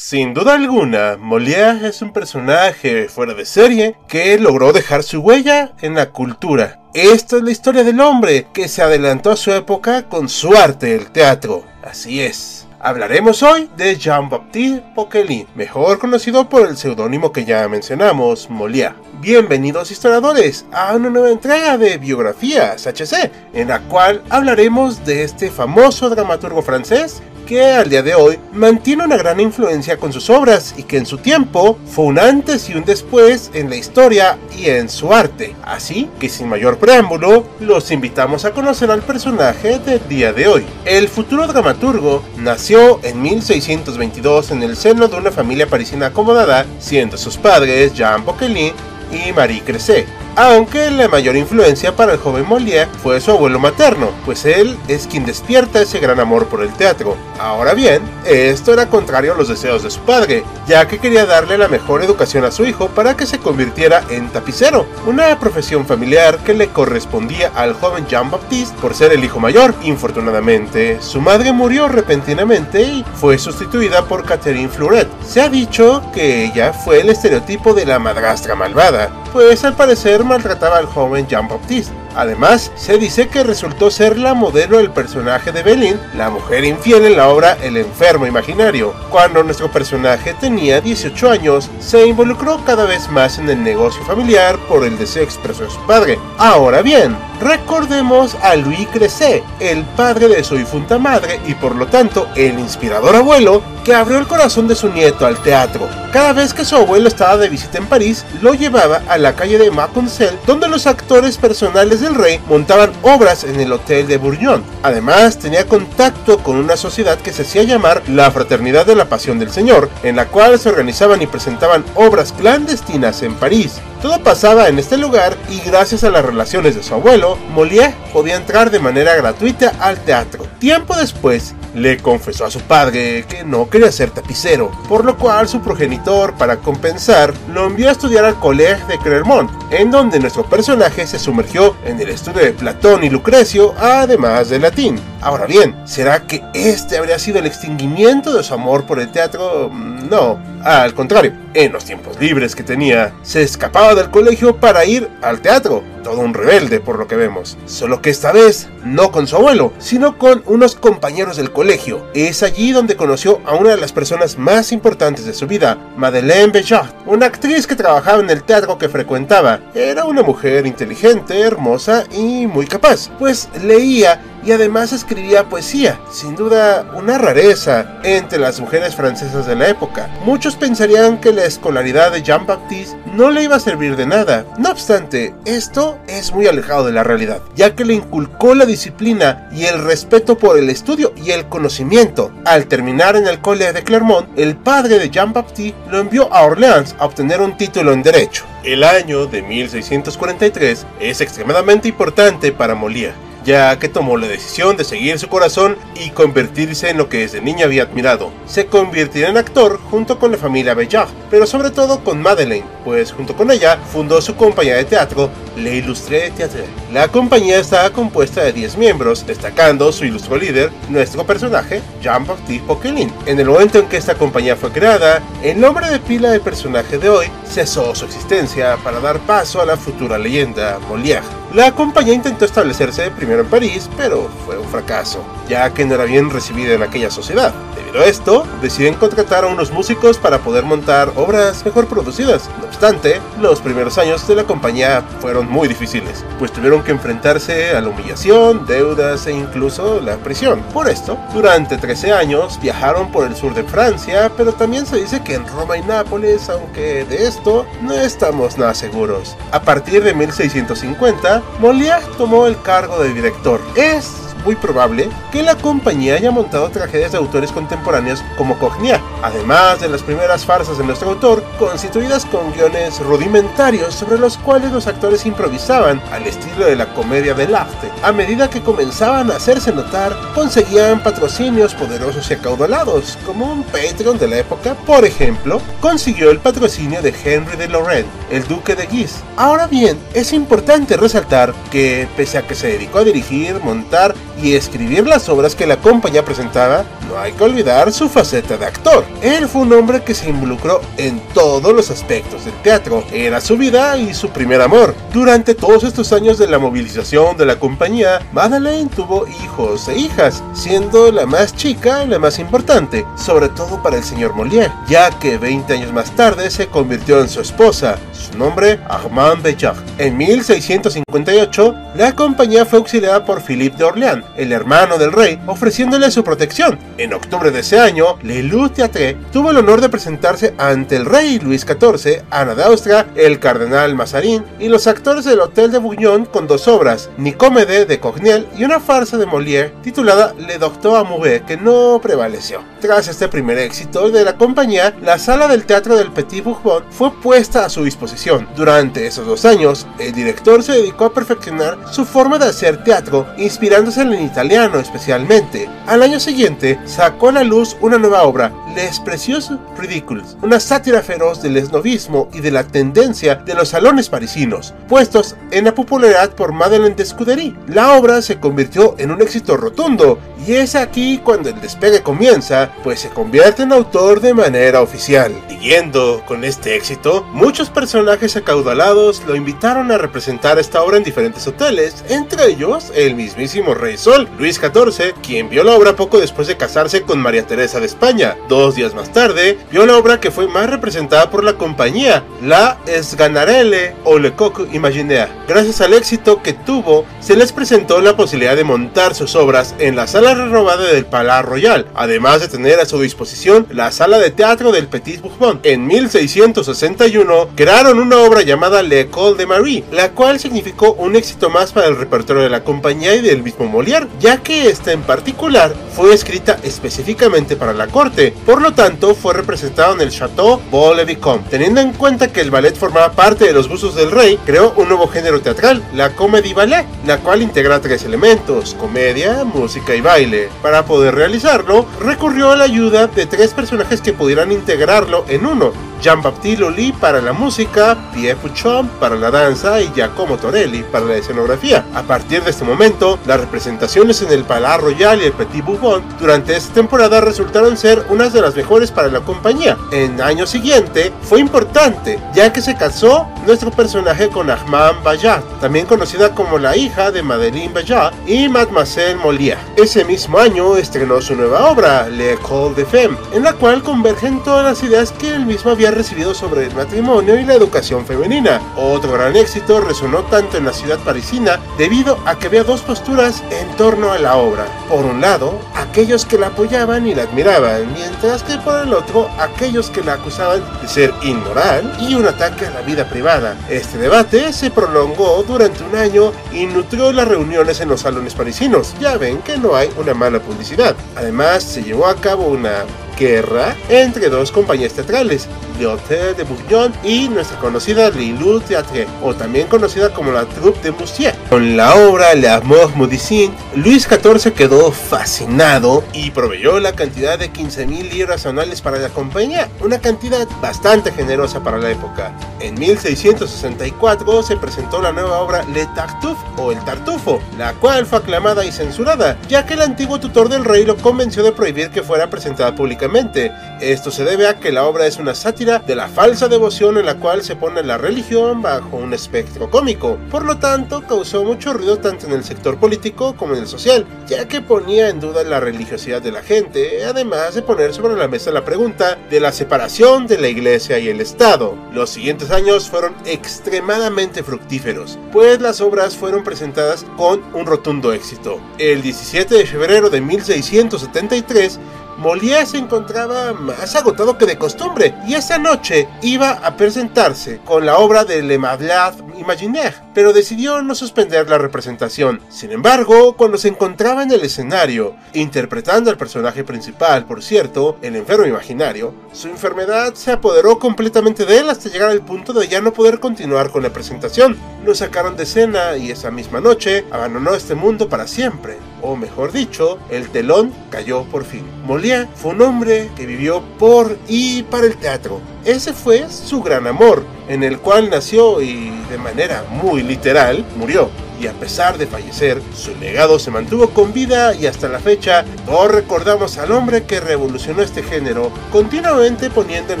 Sin duda alguna, Molière es un personaje fuera de serie que logró dejar su huella en la cultura. Esta es la historia del hombre que se adelantó a su época con su arte, el teatro. Así es. Hablaremos hoy de Jean-Baptiste Poquelin, mejor conocido por el seudónimo que ya mencionamos, Molière. Bienvenidos historiadores a una nueva entrega de Biografías HC, en la cual hablaremos de este famoso dramaturgo francés que al día de hoy mantiene una gran influencia con sus obras y que en su tiempo fue un antes y un después en la historia y en su arte. Así que sin mayor preámbulo, los invitamos a conocer al personaje del día de hoy. El futuro dramaturgo nació en 1622 en el seno de una familia parisina acomodada, siendo sus padres Jean Poquelin y Marie Cressé aunque la mayor influencia para el joven Molière fue su abuelo materno, pues él es quien despierta ese gran amor por el teatro. Ahora bien, esto era contrario a los deseos de su padre, ya que quería darle la mejor educación a su hijo para que se convirtiera en tapicero, una profesión familiar que le correspondía al joven Jean-Baptiste por ser el hijo mayor. Infortunadamente, su madre murió repentinamente y fue sustituida por Catherine Fleuret. Se ha dicho que ella fue el estereotipo de la madrastra malvada, pues al parecer maltrataba al joven Jean-Baptiste. Además, se dice que resultó ser la modelo del personaje de Belin, la mujer infiel en la obra El enfermo imaginario. Cuando nuestro personaje tenía 18 años, se involucró cada vez más en el negocio familiar por el deseo expreso de su padre. Ahora bien, recordemos a Louis Cressé, el padre de su difunta madre y por lo tanto el inspirador abuelo que abrió el corazón de su nieto al teatro. Cada vez que su abuelo estaba de visita en París, lo llevaba a la calle de Maconcel, donde los actores personales de rey montaban obras en el Hotel de Bourgogne. Además, tenía contacto con una sociedad que se hacía llamar la Fraternidad de la Pasión del Señor, en la cual se organizaban y presentaban obras clandestinas en París. Todo pasaba en este lugar y gracias a las relaciones de su abuelo, Molière podía entrar de manera gratuita al teatro. Tiempo después, le confesó a su padre que no quería ser tapicero, por lo cual su progenitor, para compensar, lo envió a estudiar al Collège de Clermont, en donde nuestro personaje se sumergió en el estudio de Platón y Lucrecio, además de latín. Ahora bien, ¿será que este habría sido el extinguimiento de su amor por el teatro? No, al contrario, en los tiempos libres que tenía, se escapaba del colegio para ir al teatro. Todo un rebelde por lo que vemos. Solo que esta vez no con su abuelo, sino con unos compañeros del colegio. Es allí donde conoció a una de las personas más importantes de su vida, Madeleine Béjart, una actriz que trabajaba en el teatro que frecuentaba. Era una mujer inteligente, hermosa y muy capaz, pues leía y además escribía poesía, sin duda una rareza entre las mujeres francesas de la época. Muchos pensarían que la escolaridad de Jean-Baptiste no le iba a servir de nada. No obstante, esto es muy alejado de la realidad, ya que le inculcó la disciplina y el respeto por el estudio y el conocimiento. Al terminar en el Colegio de Clermont, el padre de Jean-Baptiste lo envió a Orleans a obtener un título en Derecho. El año de 1643 es extremadamente importante para Molière ya que tomó la decisión de seguir su corazón y convertirse en lo que desde niña había admirado. Se convirtió en actor junto con la familia Bellard, pero sobre todo con Madeleine, pues junto con ella fundó su compañía de teatro, Le Illustré Theatre. La compañía estaba compuesta de 10 miembros, destacando su ilustre líder, nuestro personaje, Jean-Baptiste Poquelin. En el momento en que esta compañía fue creada, el nombre de pila del personaje de hoy cesó su existencia para dar paso a la futura leyenda Molière. La compañía intentó establecerse primero en París, pero fue un fracaso, ya que no era bien recibida en aquella sociedad. A esto, deciden contratar a unos músicos para poder montar obras mejor producidas. No obstante, los primeros años de la compañía fueron muy difíciles, pues tuvieron que enfrentarse a la humillación, deudas e incluso la prisión. Por esto, durante 13 años viajaron por el sur de Francia, pero también se dice que en Roma y Nápoles, aunque de esto no estamos nada seguros. A partir de 1650, Molière tomó el cargo de director. Es muy probable que la compañía haya montado tragedias de autores contemporáneos como Cognia, además de las primeras farsas de nuestro autor, constituidas con guiones rudimentarios sobre los cuales los actores improvisaban al estilo de la comedia del arte. A medida que comenzaban a hacerse notar, conseguían patrocinios poderosos y acaudalados, como un Patreon de la época, por ejemplo, consiguió el patrocinio de Henry de Lorraine, el duque de Guise. Ahora bien, es importante resaltar que, pese a que se dedicó a dirigir, montar y escribir las obras que la compañía presentaba, no hay que olvidar su faceta de actor. Él fue un hombre que se involucró en todos los aspectos del teatro, era su vida y su primer amor. Durante todos estos años de la movilización de la compañía, Madeleine tuvo hijos e hijas, siendo la más chica la más importante, sobre todo para el señor Molière, ya que 20 años más tarde se convirtió en su esposa, su nombre Armand Béjart. En 1658, la compañía fue auxiliada por Philippe de Orléans, el hermano del rey, ofreciéndole su protección. En octubre de ese año, Le Loup Theatre tuvo el honor de presentarse ante el rey Luis XIV, Ana de Austria, el cardenal Mazarin y los actores del Hotel de Bouillon con dos obras, Nicomede de Cornell y una farsa de Molière titulada Le Docteur Amoureux, que no prevaleció. Tras este primer éxito de la compañía, la sala del Teatro del Petit Bourbon fue puesta a su disposición. Durante esos dos años, el director se dedicó a perfeccionar su forma de hacer teatro, inspirándose en el italiano especialmente. Al año siguiente, sacó a la luz una nueva obra, Les Precious Ridicules, una sátira feroz del esnovismo y de la tendencia de los salones parisinos, puestos en la popularidad por Madeleine de Scudery. La obra se convirtió en un éxito rotundo y es aquí cuando el despegue comienza, pues se convierte en autor de manera oficial. Siguiendo con este éxito, muchos personajes acaudalados lo invitaron a representar esta obra en diferentes hoteles, entre ellos el mismísimo Rey Sol, Luis XIV, quien vio la obra poco después de casarse con María Teresa de España. Dos días más tarde, vio la obra que fue más representada por la compañía, la Sganarelle o Le Coq Imaginaire. Gracias al éxito que tuvo, se les presentó la posibilidad de montar sus obras en la sala renovada del Palais Royal, además de tener a su disposición la sala de teatro del Petit Bourbon. En 1661 crearon una obra llamada L'École de Marie, la cual significó un éxito más para el repertorio de la compañía y del mismo Molière, ya que esta en particular fue escrita específicamente para la corte, por lo tanto fue representado en el Château Vaux-le-Vicomte. Teniendo en cuenta que el ballet formaba parte de los gustos del rey, creó un nuevo género teatral, la Comédie Ballet, la cual integra tres elementos, comedia, música y baile. Para poder realizarlo, recurrió a la ayuda de tres personajes que pudieran integrarlo en uno, Jean-Baptiste Lully para la música, Pierre Puchon para la danza y Giacomo Torelli para la escenografía. A partir de este momento, las representaciones en el Palais Royal y el Petit Bourbon durante esta temporada resultaron ser unas de las mejores para la compañía. En año siguiente fue importante, ya que se casó nuestro personaje con Armand Bayard, también conocida como la hija de Madeleine Bayard y Mademoiselle Molière. Ese mismo año estrenó su nueva obra, L'École de Femme, en la cual convergen todas las ideas que él mismo había recibido sobre el matrimonio y la educación femenina. Otro gran éxito resonó tanto en la ciudad parisina debido a que había dos posturas en torno a la obra. Por un lado, aquellos que la apoyaban y la admiraban, mientras que por el otro, aquellos que la acusaban de ser inmoral y un ataque a la vida privada. Este debate se prolongó durante un año y nutrió las reuniones en los salones parisinos. Ya ven que no hay una mala publicidad. Además, se llevó a cabo una guerra entre dos compañías teatrales, Le de Bourgogne y nuestra conocida Lilou Théâtre, o también conocida como la Troupe de Moussier. Con la obra La Mort Modicine, Luis XIV quedó fascinado y proveyó la cantidad de 15.000 libras anuales para la compañía, una cantidad bastante generosa para la época. En 1664 se presentó la nueva obra Le Tartuffe o El Tartufo, la cual fue aclamada y censurada, ya que el antiguo tutor del rey lo convenció de prohibir que fuera presentada públicamente. Esto se debe a que la obra es una sátira de la falsa devoción en la cual se pone la religión bajo un espectro cómico. Por lo tanto, causó mucho ruido tanto en el sector político como en el social, ya que ponía en duda la religiosidad de la gente, además de poner sobre la mesa la pregunta de la separación de la iglesia y el Estado. Los siguientes años fueron extremadamente fructíferos, pues las obras fueron presentadas con un rotundo éxito. El 17 de febrero de 1673, Molière se encontraba más agotado que de costumbre y esa noche iba a presentarse con la obra de Le Malade Imaginaire, pero decidió no suspender la representación. Sin embargo, cuando se encontraba en el escenario, interpretando al personaje principal, por cierto, el enfermo imaginario, su enfermedad se apoderó completamente de él hasta llegar al punto de ya no poder continuar con la presentación. Lo sacaron de escena y esa misma noche abandonó este mundo para siempre, o mejor dicho, el telón cayó por fin. Molière fue un hombre que vivió por y para el teatro. Ese fue su gran amor, en el cual nació y de manera muy literal murió y a pesar de fallecer, su legado se mantuvo con vida y hasta la fecha todos recordamos al hombre que revolucionó este género, continuamente poniendo en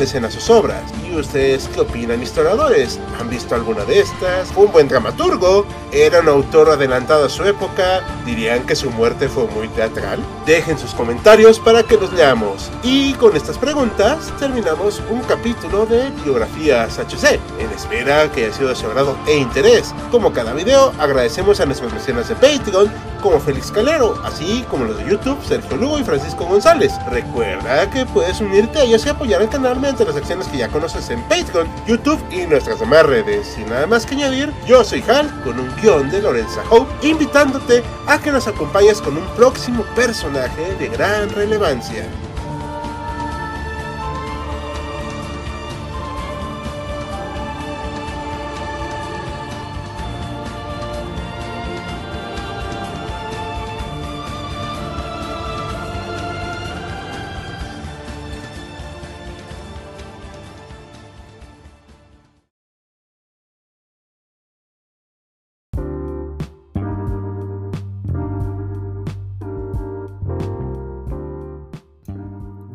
escena sus obras. ¿Y ustedes qué opinan historiadores? ¿Han visto alguna de estas? ¿Fue un buen dramaturgo? ¿Era un autor adelantado a su época? ¿Dirían que su muerte fue muy teatral? Dejen sus comentarios para que los leamos. Y con estas preguntas terminamos un capítulo de Biografías HC, en espera que haya sido de su agrado e interés. Como cada video, agradecemos a nuestras mecenas de Patreon, como Félix Calero, así como los de YouTube, Sergio Lugo y Francisco González. Recuerda que puedes unirte a ellos y apoyar el canal mediante las acciones que ya conoces en Patreon, YouTube y nuestras demás redes. Sin nada más que añadir, yo soy Hal, con un guion de Lorenza Hope, invitándote a que nos acompañes con un próximo personaje de gran relevancia.